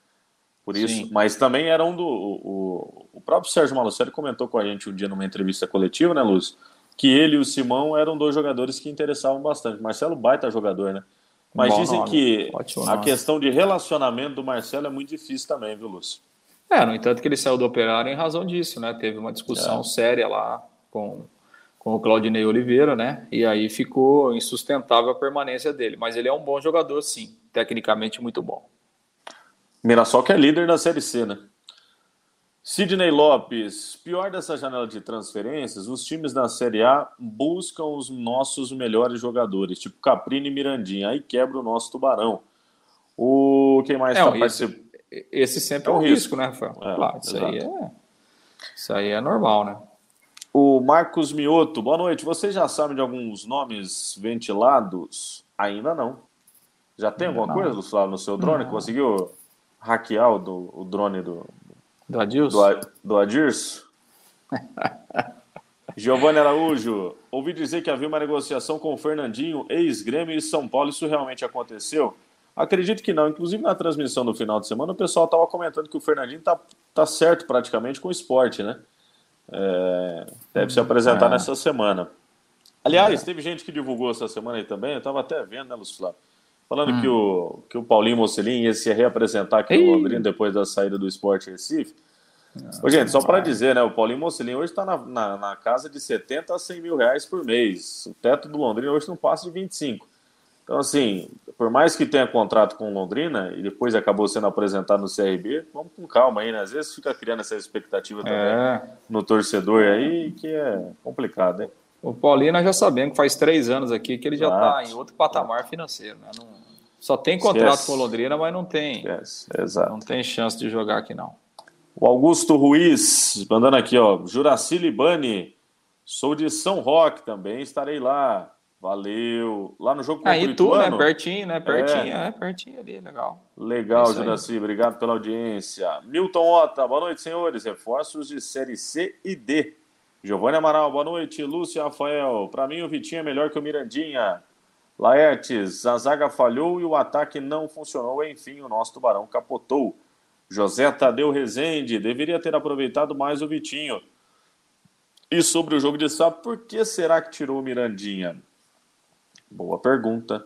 Por isso, Sim. mas também era um do. O, o próprio Sérgio Malucelli comentou com a gente um dia numa entrevista coletiva, né, Lúcio? Que ele e o Simão eram dois jogadores que interessavam bastante. Marcelo, baita jogador, né? Mas Bom dizem nome. que Ótimo a nome. questão de relacionamento do Marcelo é muito difícil também, viu, Lúcio? É, no entanto que ele saiu do Operário em razão disso, né? Teve uma discussão é. séria lá com, com o Claudinei Oliveira, né? E aí ficou insustentável a permanência dele. Mas ele é um bom jogador, sim. Tecnicamente muito bom. Mirassol que é líder da Série C, né? Sidney Lopes, pior dessa janela de transferências, os times da Série A buscam os nossos melhores jogadores, tipo Caprini e Mirandinha, aí quebra o nosso tubarão. O quem mais está é, participando? Esse sempre é, um, é um risco, risco, né, Rafael? É, claro, isso aí, é, isso aí é normal, né? O Marcos Mioto, boa noite. Vocês já sabem de alguns nomes ventilados? Ainda não. Já tem alguma não. coisa, Flávio, no seu drone? Não. Conseguiu hackear o, do, o drone do, do Adilson? Do, do Adirso? (laughs) Giovanni Araújo, ouvi dizer que havia uma negociação com o Fernandinho, ex-Grêmio e São Paulo. Isso realmente aconteceu? Acredito que não. Inclusive na transmissão do final de semana, o pessoal estava comentando que o Fernandinho está tá certo praticamente com o esporte, né? É, deve se apresentar é. nessa semana. Aliás, é. teve gente que divulgou essa semana aí também, eu estava até vendo, né, Lúcio Flávio? Falando hum. que, o, que o Paulinho Mocelin ia se reapresentar aqui Ei. no Londrina depois da saída do Esporte Recife. Ô, gente, só para dizer, né? O Paulinho Mocelin hoje está na, na, na, casa de 70 a 100 mil reais por mês. O teto do Londrina hoje não passa de 25. Então, assim, por mais que tenha contrato com o Londrina e depois acabou sendo apresentado no CRB, vamos com calma aí, né? Às vezes fica criando essa expectativa também é. no torcedor aí, que é complicado, hein? O Paulinho nós já sabemos que faz três anos aqui que ele já está em outro patamar financeiro. Né? Não, só tem contrato com o Londrina, mas não tem, não tem chance de jogar aqui não. O Augusto Ruiz, mandando aqui, ó, Juraci Libani, sou de São Roque também, estarei lá. Valeu. Lá no jogo Aí tu, né? Pertinho, né? Pertinho, é, é pertinho ali, legal. Legal, Juraci, obrigado pela audiência. Milton Ota, boa noite, senhores. Reforços de Série C e D. Giovanni Amaral, boa noite. Lúcio Rafael, para mim o Vitinho é melhor que o Mirandinha. Laertes, a zaga falhou e o ataque não funcionou. Enfim, o nosso tubarão capotou. José Tadeu Rezende, deveria ter aproveitado mais o Vitinho. E sobre o jogo de sábado, por que será que tirou o Mirandinha? Boa pergunta.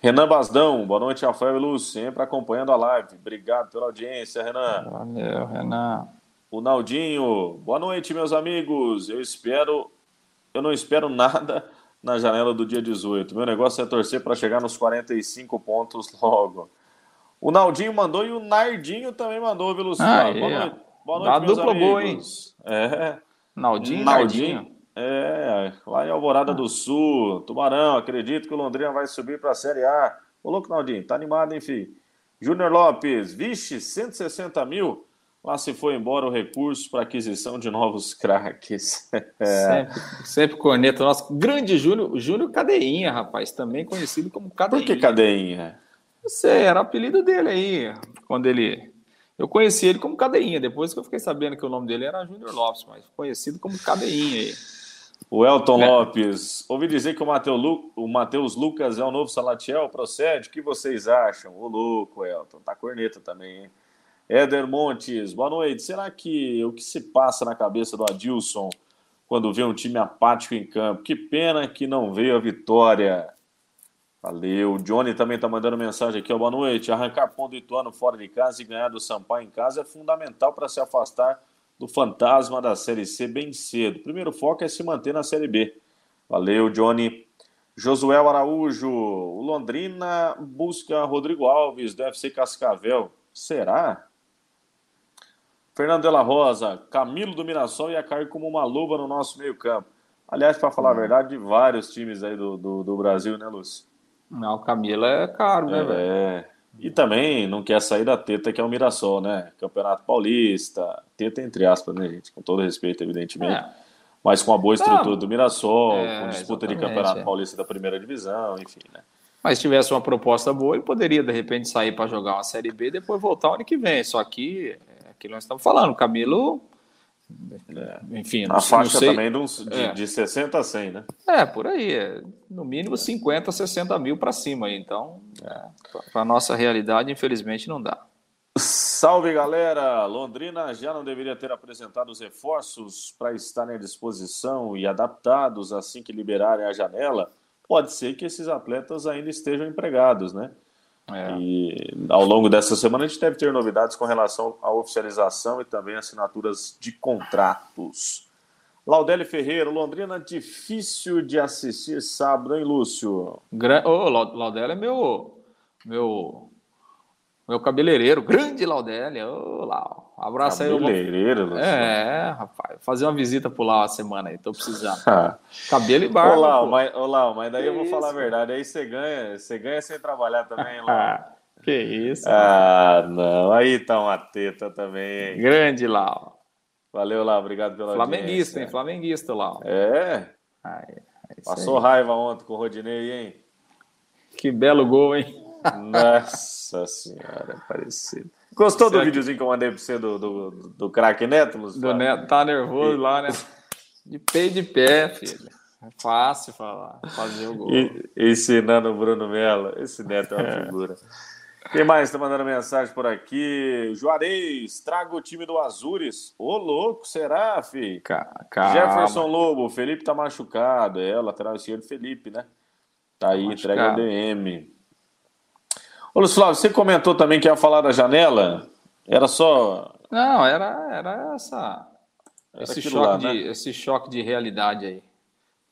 Renan Basdão, boa noite, Rafael e Lúcio, sempre acompanhando a live. Obrigado pela audiência, Renan. Valeu, Renan. O Naldinho, boa noite, meus amigos. Eu espero, eu não espero (laughs) nada na janela do dia 18. Meu negócio é torcer para chegar nos 45 pontos logo. O Naldinho mandou e o Nardinho também mandou, viu, Luciano? Ah, boa noite, boa noite Dá meus dupla amigos. boa, hein? É. Naldinho, Naldinho. Nardinho. É, lá em Alvorada ah. do Sul, Tubarão, acredito que o Londrina vai subir para a Série A. Ô, louco, Naldinho, tá animado, enfim. Júnior Lopes, vixe, 160 mil. Lá se foi embora o recurso para aquisição de novos craques. (laughs) É. Sempre, sempre corneta nosso. Grande Júnior, Júnior Cadeinha, rapaz, também conhecido como Cadeinha. Por que Cadeinha? Não sei, era o apelido dele aí. quando ele. Eu conheci ele como Cadeinha, depois que eu fiquei sabendo que o nome dele era Júnior Lopes, mas conhecido como Cadeinha aí. O Elton é. Lopes, ouvi dizer que o Matheus, Lu... Lucas é o novo Salatiel, procede? O que vocês acham? Ô louco, Elton, tá corneta também, hein? Éder Montes, boa noite. Será que o que se passa na cabeça do Adilson quando vê um time apático em campo? Que pena que não veio a vitória. Valeu. O Johnny também está mandando mensagem aqui. Boa noite. Arrancar ponto do Ituano fora de casa e ganhar do Sampaio em casa é fundamental para se afastar do fantasma da Série C bem cedo. O primeiro foco é se manter na Série B. Valeu, Johnny. Josuel Araújo. O Londrina busca Rodrigo Alves, deve ser Cascavel. Será? Fernando de la Rosa. Camilo do Mirassol ia cair como uma luva no nosso meio-campo. Aliás, para falar a verdade, de vários times aí do, do, do Brasil, né, Lúcio? Não, o Camilo é caro, né, velho? É. E também não quer sair da teta que é o Mirassol, né? Campeonato Paulista, teta entre aspas, né, gente? Com todo respeito, evidentemente. É. Mas com a boa estrutura do Mirassol, é, com disputa de Campeonato é. Paulista da primeira divisão, enfim, né? Mas se tivesse uma proposta boa, ele poderia, de repente, sair para jogar uma Série B e depois voltar ano que vem. Só que, é aquilo que nós estamos falando, o Camilo é. Enfim, a faixa sei, também de, é. de 60 a 100, né? É, por aí. É, no mínimo 50, 60 mil para cima. Então, é, para a nossa realidade, infelizmente, não dá. Salve, galera! Londrina já não deveria ter apresentado os reforços para estarem à disposição e adaptados assim que liberarem a janela. Pode ser que esses atletas ainda estejam empregados, né? É. E ao longo dessa semana a gente deve ter novidades com relação à oficialização e também assinaturas de contratos. Laudelli Ferreira, Londrina, difícil de assistir sábado, hein, Lúcio? Gra oh, Laudelli é meu, meu, meu cabeleireiro, grande Laudelli. Ô, oh, Lau. Um abraço aí. Cabeleireiro, Lúcio. É, rapaz. Fazer uma visita por lá uma semana aí, tô precisando. (laughs) Cabelo e barba. Olá, mas, olá, mas daí que eu vou isso? falar a verdade. Aí você ganha, você ganha sem trabalhar também, lá. (laughs) que isso. Ah, não. Aí tá uma teta também, hein? Grande Lau. Valeu, Lau. Obrigado pela Flamenguista, audiência. hein? Flamenguista, Lau. É? Ai, é Passou aí. raiva ontem com o Rodinei, hein? Que belo gol, hein? Nossa senhora, parecido. Gostou Será do videozinho que eu mandei pra você do, do, do craque Neto, Lúcio? Do Neto, tá nervoso e... lá, né? De pé e de pé, filho. É fácil falar, fazer o gol. E, ensinando o Bruno Mello. Esse Neto é uma é. figura. Quem mais está mandando mensagem por aqui? Juarez, traga o time do Azures. Ô, louco, será, fi? Calma. Jefferson Lobo, Felipe tá machucado. É, o lateral esquerdo Felipe, né? Tá aí, entrega o DM. Ô, Luiz Flávio, você comentou também que ia falar da janela? Era só. Não, era, era essa. Era esse, choque lá, de, né? esse choque de realidade aí.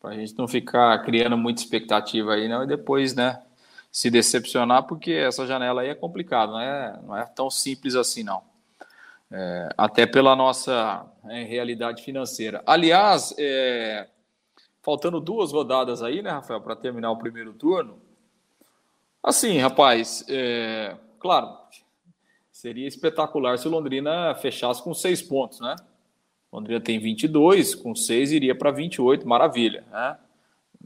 Pra gente não ficar criando muita expectativa aí, não, e depois, né, se decepcionar, porque essa janela aí é complicada, não é, não é tão simples assim, não. É, até pela nossa é, realidade financeira. Aliás, é, faltando duas rodadas aí, né, Rafael, para terminar o primeiro turno, Assim, rapaz, é, claro, seria espetacular se o Londrina fechasse com seis pontos, né? Londrina tem 22, com seis iria para 28, maravilha, né?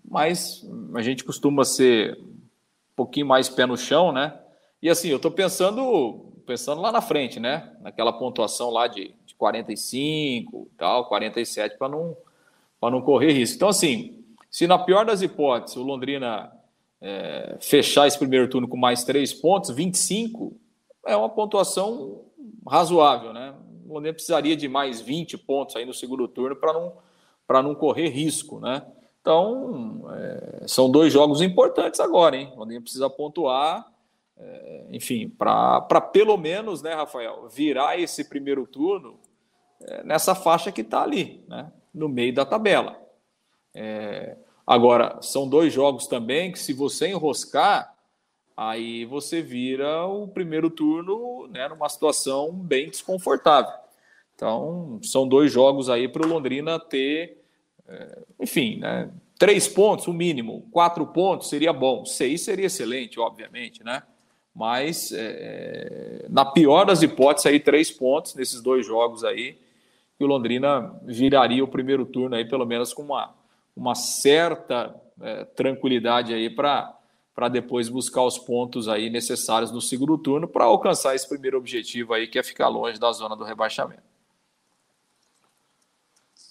Mas a gente costuma ser um pouquinho mais pé no chão, né? E assim, eu estou pensando, pensando lá na frente, né? Naquela pontuação lá de, de 45, tal, 47, para não, não correr risco. Então, assim, se na pior das hipóteses o Londrina é, fechar esse primeiro turno com mais três pontos, 25, é uma pontuação razoável, né? O Londrina precisaria de mais 20 pontos aí no segundo turno para não, não correr risco, né? Então, é, são dois jogos importantes agora, hein? O Londrina precisa pontuar, é, enfim, para pelo menos, né, Rafael, virar esse primeiro turno é, nessa faixa que está ali, né? No meio da tabela. É, Agora, são dois jogos também que, se você enroscar, aí você vira o primeiro turno né, numa situação bem desconfortável. Então, são dois jogos aí para o Londrina ter, é, enfim, né, três pontos, o mínimo. Quatro pontos seria bom. Seis seria excelente, obviamente, né? Mas, é, na pior das hipóteses, aí três pontos nesses dois jogos aí, que o Londrina viraria o primeiro turno aí, pelo menos com uma uma certa é, tranquilidade aí para para depois buscar os pontos aí necessários no segundo turno para alcançar esse primeiro objetivo aí, que é ficar longe da zona do rebaixamento.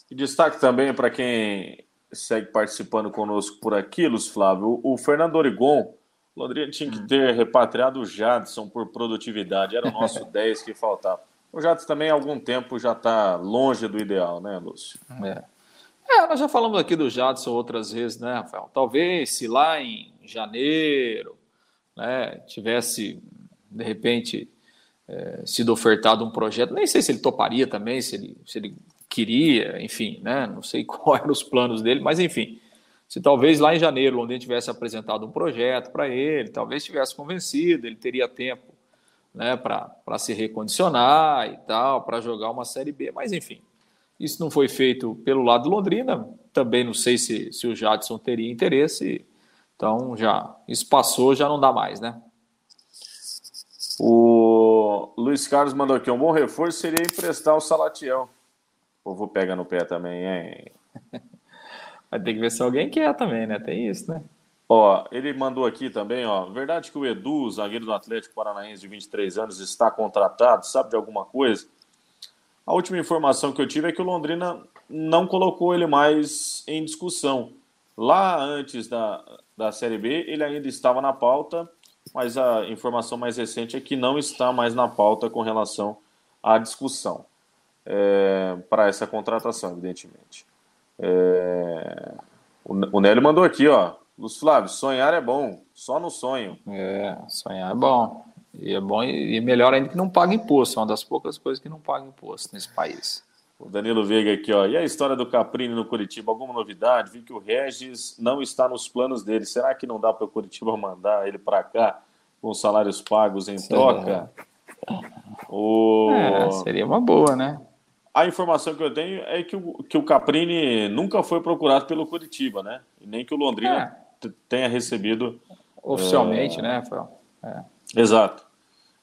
E destaque também para quem segue participando conosco por aqui, Luz Flávio, o Fernando Origon. Londrina tinha que hum. ter repatriado o Jadson por produtividade, era o nosso (laughs) 10 que faltava. O Jadson também há algum tempo já está longe do ideal, né, Lúcio? É. é. nós já falamos aqui do Jadson outras vezes, né, Rafael? Talvez se lá em janeiro né, tivesse, de repente, é, sido ofertado um projeto, nem sei se ele toparia também, se ele, se ele queria, enfim, né? Não sei (laughs) quais eram os planos dele, mas enfim. Se talvez lá em janeiro Londrina tivesse apresentado um projeto para ele, talvez tivesse convencido, ele teria tempo né, para se recondicionar e tal, para jogar uma Série B. Mas enfim, isso não foi feito pelo lado do Londrina. Também não sei se, se o Jadson teria interesse. Então já isso passou, já não dá mais, né? O Luiz Carlos mandou aqui: um bom reforço seria emprestar o Salatiel. O povo pega no pé também, hein? (laughs) Vai ter que ver se alguém quer também, né? Tem isso, né? Ó, ele mandou aqui também, ó. Verdade que o Edu, zagueiro do Atlético Paranaense de 23 anos, está contratado, sabe de alguma coisa? A última informação que eu tive é que o Londrina não colocou ele mais em discussão. Lá antes da, da Série B, ele ainda estava na pauta, mas a informação mais recente é que não está mais na pauta com relação à discussão é, para essa contratação, evidentemente. É, o, Nélio mandou aqui, ó. Luz Flávio, sonhar é bom, só no sonho. É, sonhar é bom. E é bom e melhor ainda que não paga imposto. É uma das poucas coisas que não paga imposto nesse país. O Danilo Veiga aqui, ó. E a história do Caprini no Curitiba? Alguma novidade? Vi que o Regis não está nos planos dele. Será que não dá para o Curitiba mandar ele para cá com salários pagos em troca? O... É, seria uma boa, né? a informação que eu tenho é que o, que o Caprini nunca foi procurado pelo Curitiba, né? Nem que o Londrina é. tenha recebido. Oficialmente, é... né, Rafael? É. Exato.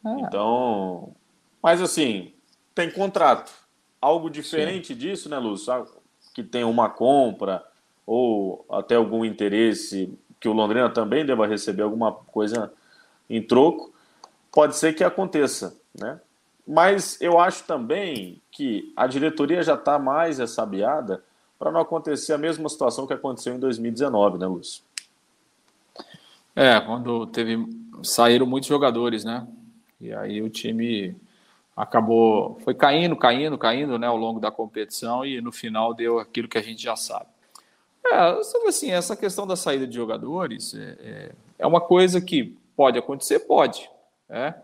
É. Então. Mas assim, tem contrato. Algo diferente Sim. disso, né, Lúcio? Que tem uma compra ou até algum interesse que o Londrina também deva receber alguma coisa em troco, pode ser que aconteça, né? Mas eu acho também que a diretoria já está mais ressabiada para não acontecer a mesma situação que aconteceu em 2019, né, Lúcio? É, quando teve saíram muitos jogadores, né? E aí o time acabou foi caindo, caindo, caindo, né, ao longo da competição e no final deu aquilo que a gente já sabe. É, assim, essa questão da saída de jogadores é, é, é uma coisa que pode acontecer, pode, né?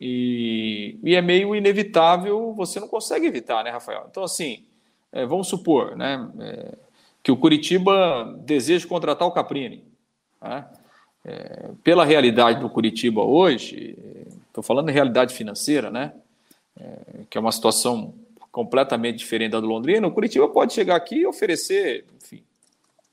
E, e é meio inevitável, você não consegue evitar, né, Rafael? Então, assim, é, vamos supor né, é, que o Curitiba deseja contratar o Caprini. Né? É, pela realidade do Curitiba hoje, estou falando de realidade financeira, né? É, que é uma situação completamente diferente da do Londrina, o Curitiba pode chegar aqui e oferecer, enfim,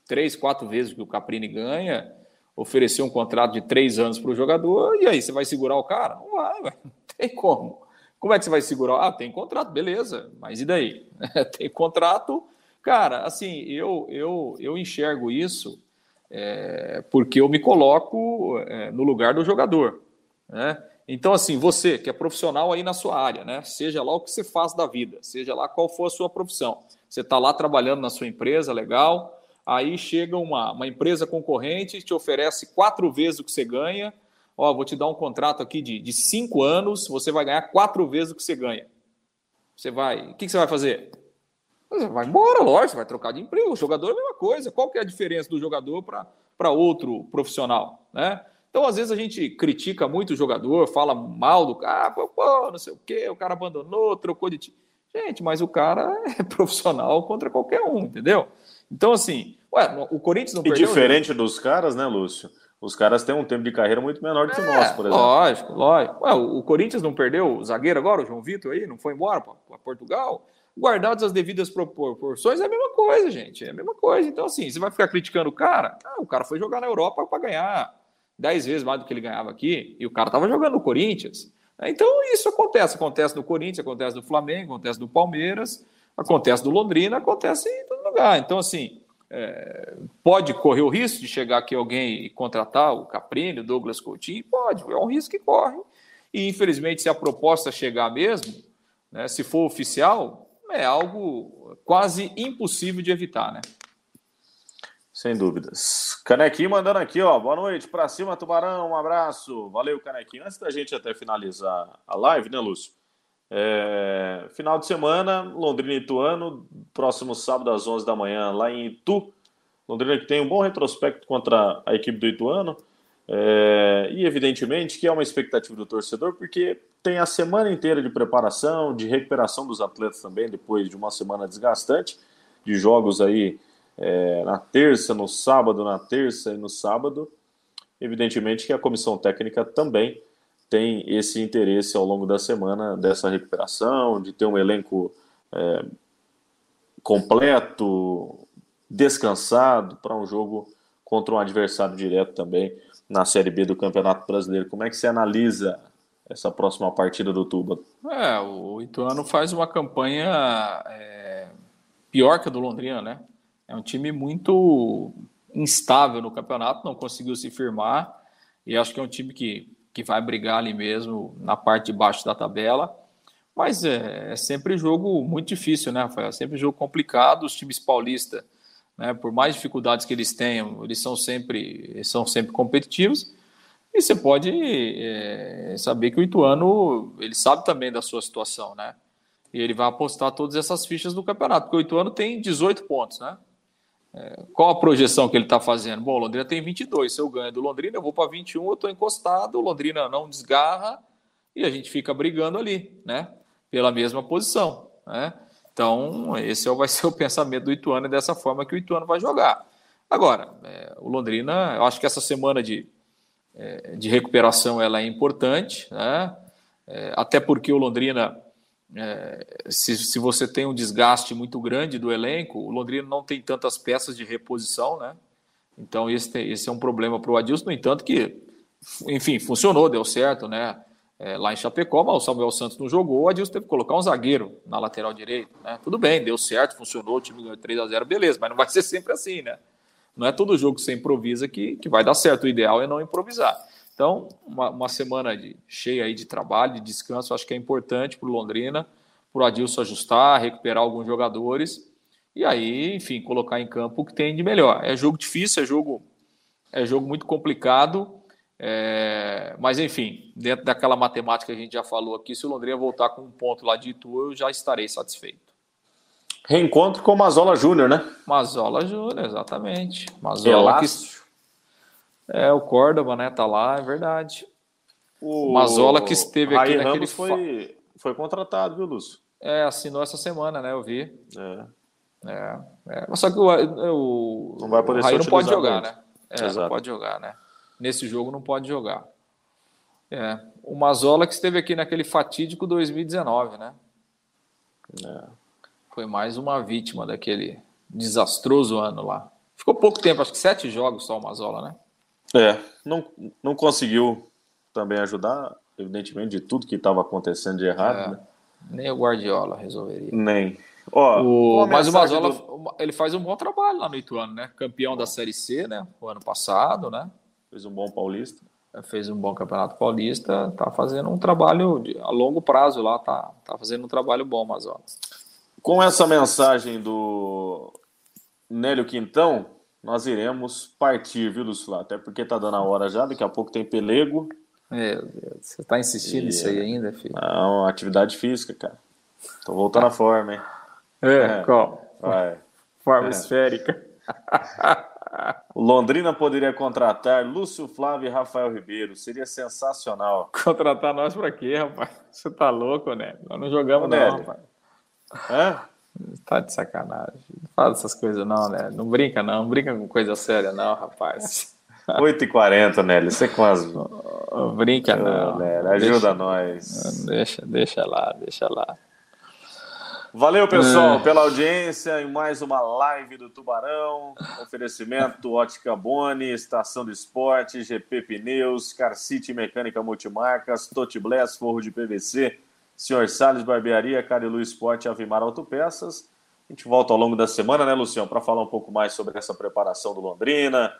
três, quatro vezes o que o Caprini ganha oferecer um contrato de três anos para o jogador, e aí você vai segurar o cara? Não vai, não tem como. Como é que você vai segurar? Ah, tem contrato, beleza, mas e daí? (laughs) tem contrato. Cara, assim, eu, eu, eu enxergo isso é, porque eu me coloco é, no lugar do jogador. Né? Então, assim, você que é profissional aí na sua área, né? seja lá o que você faz da vida, seja lá qual for a sua profissão, você está lá trabalhando na sua empresa, legal, Aí chega uma, uma empresa concorrente, te oferece quatro vezes o que você ganha. Ó, vou te dar um contrato aqui de, de cinco anos, você vai ganhar quatro vezes o que você ganha. Você vai. O que, que você vai fazer? Vai embora, lógico, você vai trocar de emprego. O jogador é a mesma coisa. Qual que é a diferença do jogador para outro profissional? Né? Então, às vezes, a gente critica muito o jogador, fala mal do cara, pô, pô, não sei o quê, o cara abandonou, trocou de time. Gente, mas o cara (laughs) é profissional contra qualquer um, entendeu? Então, assim, ué, o Corinthians não e perdeu. E diferente dos caras, né, Lúcio? Os caras têm um tempo de carreira muito menor do que o é, nosso, por exemplo. Lógico, lógico. Ué, o Corinthians não perdeu o zagueiro agora, o João Vitor aí, não foi embora para Portugal? Guardados as devidas proporções, é a mesma coisa, gente. É a mesma coisa. Então, assim, você vai ficar criticando o cara? Ah, o cara foi jogar na Europa para ganhar 10 vezes mais do que ele ganhava aqui, e o cara estava jogando no Corinthians. Então, isso acontece. Acontece no Corinthians, acontece no Flamengo, acontece no Palmeiras, acontece no Londrina, acontece em todo lugar. Então, assim, É, pode correr o risco de chegar aqui alguém e contratar o Caprini, o Douglas Coutinho? Pode, é um risco que corre. E, infelizmente, se a proposta chegar mesmo, né, se for oficial, é algo quase impossível de evitar, né? Sem dúvidas. Canequinho mandando aqui, ó. Boa noite. Pra cima, Tubarão. Um abraço. Valeu, Canequinho. Antes da gente até finalizar a live, né, Lúcio? É, final de semana, Londrina e Ituano, próximo sábado às 11 da manhã, lá em Itu. Londrina que tem um bom retrospecto contra a equipe do Ituano. É, e evidentemente que é uma expectativa do torcedor, porque tem a semana inteira de preparação, de recuperação dos atletas também, depois de uma semana desgastante, de jogos aí é, na terça, no sábado, na terça e no sábado. Evidentemente que a comissão técnica também tem esse interesse ao longo da semana dessa recuperação, de ter um elenco é, completo, descansado para um jogo contra um adversário direto também na Série B do Campeonato Brasileiro. Como é que você analisa essa próxima partida do Tuba? É, o Ituano faz uma campanha é, pior que a do Londrina, né? É um time muito instável no campeonato, não conseguiu se firmar e acho que é um time que que vai brigar ali mesmo na parte de baixo da tabela. Mas é, é sempre jogo muito difícil, né, Rafael? É sempre jogo complicado. Os times paulistas, né, por mais dificuldades que eles tenham, eles são sempre, eles são sempre competitivos. E você pode é, saber que o Ituano, ele sabe também da sua situação, né? E ele vai apostar todas essas fichas no campeonato, porque o Ituano tem 18 pontos, né? É, qual a projeção que ele está fazendo? Bom, o Londrina tem 22. Se eu ganho do Londrina, eu vou para 21, eu estou encostado, o Londrina não desgarra e a gente fica brigando ali, né? Pela mesma posição, né? Então, esse é vai ser (laughs) o pensamento do Ituano e dessa forma que o Ituano vai jogar. Agora, é, o Londrina, eu acho que essa semana de, é, de recuperação ela é importante, né? É, até porque o Londrina é, se, você tem um desgaste muito grande do elenco, o Londrina não tem tantas peças de reposição, né? Então esse, é um problema para o Adilson, no entanto que, enfim, funcionou, deu certo, né? Lá em Chapecó, mas o Samuel Santos não jogou, o Adilson teve que colocar um zagueiro na lateral direita, né? Tudo bem, deu certo, funcionou, o time ganhou 3 a 0 beleza, mas não vai ser sempre assim, né? Não é todo jogo que você improvisa que, que vai dar certo, o ideal é não improvisar. Então, uma, uma semana de, cheia aí de trabalho, de descanso, acho que é importante para o Londrina, para o Adilson ajustar, recuperar alguns jogadores e aí, enfim, colocar em campo o que tem de melhor. É jogo difícil, é jogo, é jogo muito complicado, é, mas enfim, dentro daquela matemática que a gente já falou aqui, se o Londrina voltar com um ponto lá de Itu, eu já estarei satisfeito. Reencontro com o Mazola Júnior, né? Mazola Júnior, exatamente. Mazola que é, o Córdoba, né? Tá lá, é verdade. O Mazola que esteve aqui naquele... Ramos foi, foi contratado, viu, Lúcio? É, assinou essa semana, né? Eu vi. É. É, é. Só que o, o, não vai poder o Raí não pode jogar, né? É, Exato. não pode jogar, né? Nesse jogo não pode jogar. É. O Mazola que esteve aqui naquele fatídico 2019, né? É. Foi mais uma vítima daquele desastroso ano lá. Ficou pouco tempo, acho que sete jogos só o Mazola, né? É, não, não conseguiu também ajudar, evidentemente, de tudo que estava acontecendo de errado. É, né? Nem o Guardiola resolveria. Nem. Ó, o, mas o Mazola, do... ele faz um bom trabalho lá no Ituano, né? Campeão da Série C, né? O ano passado, né? Fez um bom paulista. É, fez um bom campeonato paulista, tá fazendo um trabalho de, a longo prazo lá, tá, tá fazendo um trabalho bom, Mazola. Com essa mensagem do Nélio Quintão, nós iremos partir, viu, Lúcio? Até porque tá dando a hora já, daqui a pouco tem pelego. Meu Deus, você tá insistindo nisso aí ainda, filho? Não, atividade física, cara. Tô voltando à forma, hein? É, é. qual? Vai. Forma é. esférica. (laughs) O Londrina poderia contratar Lúcio Flávio e Rafael Ribeiro. Seria sensacional. Contratar nós pra quê, rapaz? Você tá louco, né? Nós não jogamos, Ô, não, Nélio. rapaz. Hã? Tá de sacanagem. Não fala essas coisas, não, né? Não brinca, não. Não brinca com coisa séria, não, rapaz. 8h40, Nelly. Você quase. Brinca, não. Nelly, ajuda deixa, nós. Deixa, deixa lá, deixa lá. Valeu, pessoal, é. pela audiência em mais uma live do Tubarão. Oferecimento Ótica Boni, Estação do Esporte, GP Pneus, Car City Mecânica Multimarcas, Tote Bless, Forro de PVC, Senhor Salles Barbearia, Carilu Esporte, Avimar Autopeças A gente volta ao longo da semana, né, Luciano, para falar um pouco mais sobre essa preparação do Londrina.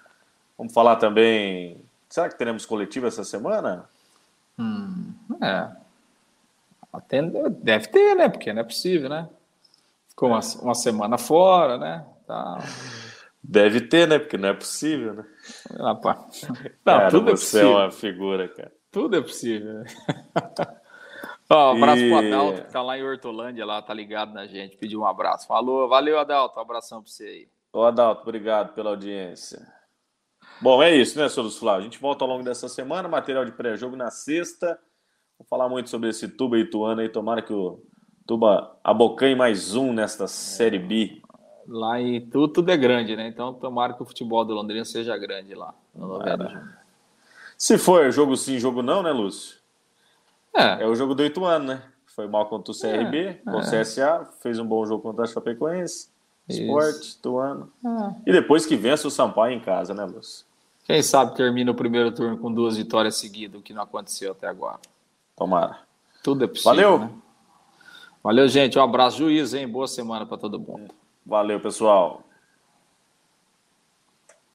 Vamos falar também. Será que teremos coletivo essa semana? Hum, é. Até, deve ter, né? Porque não é possível, né? Ficou uma, uma semana fora, né? Tá. Deve ter, né? Porque não é possível, né? Rapaz. Não, cara, tudo é possível. é uma figura, cara. Tudo é possível. (laughs) Ó, um abraço e... pro Adalto, que tá lá em Hortolândia, lá, tá ligado na gente. Pediu um abraço. Falou, valeu, Adalto. Um abração pra você aí. Ô, Adalto, obrigado pela audiência. Bom, é isso, né, senhor Flávio? A gente volta ao longo dessa semana, material de pré-jogo na sexta. Vou falar muito sobre esse Tuba Ituano aí. Tomara que o Tuba abocanhe mais um nesta Série B. Lá em tudo, tudo é grande, né? Então tomara que o futebol do Londrina seja grande lá. Se for jogo sim, jogo não, né, Lúcio? É. É o jogo do Ituano, né? Foi mal contra o CRB, é, com o é. CSA, fez um bom jogo contra a Chapecoense, Sport, Ituano. É. E depois que vence o Sampaio em casa, né, Lúcio? Quem sabe termina o primeiro turno com duas vitórias seguidas, o que não aconteceu até agora. Tomara. Tudo é possível. Valeu. Né? Valeu, gente. Um abraço, juiz, hein? Boa semana para todo mundo. Valeu, pessoal.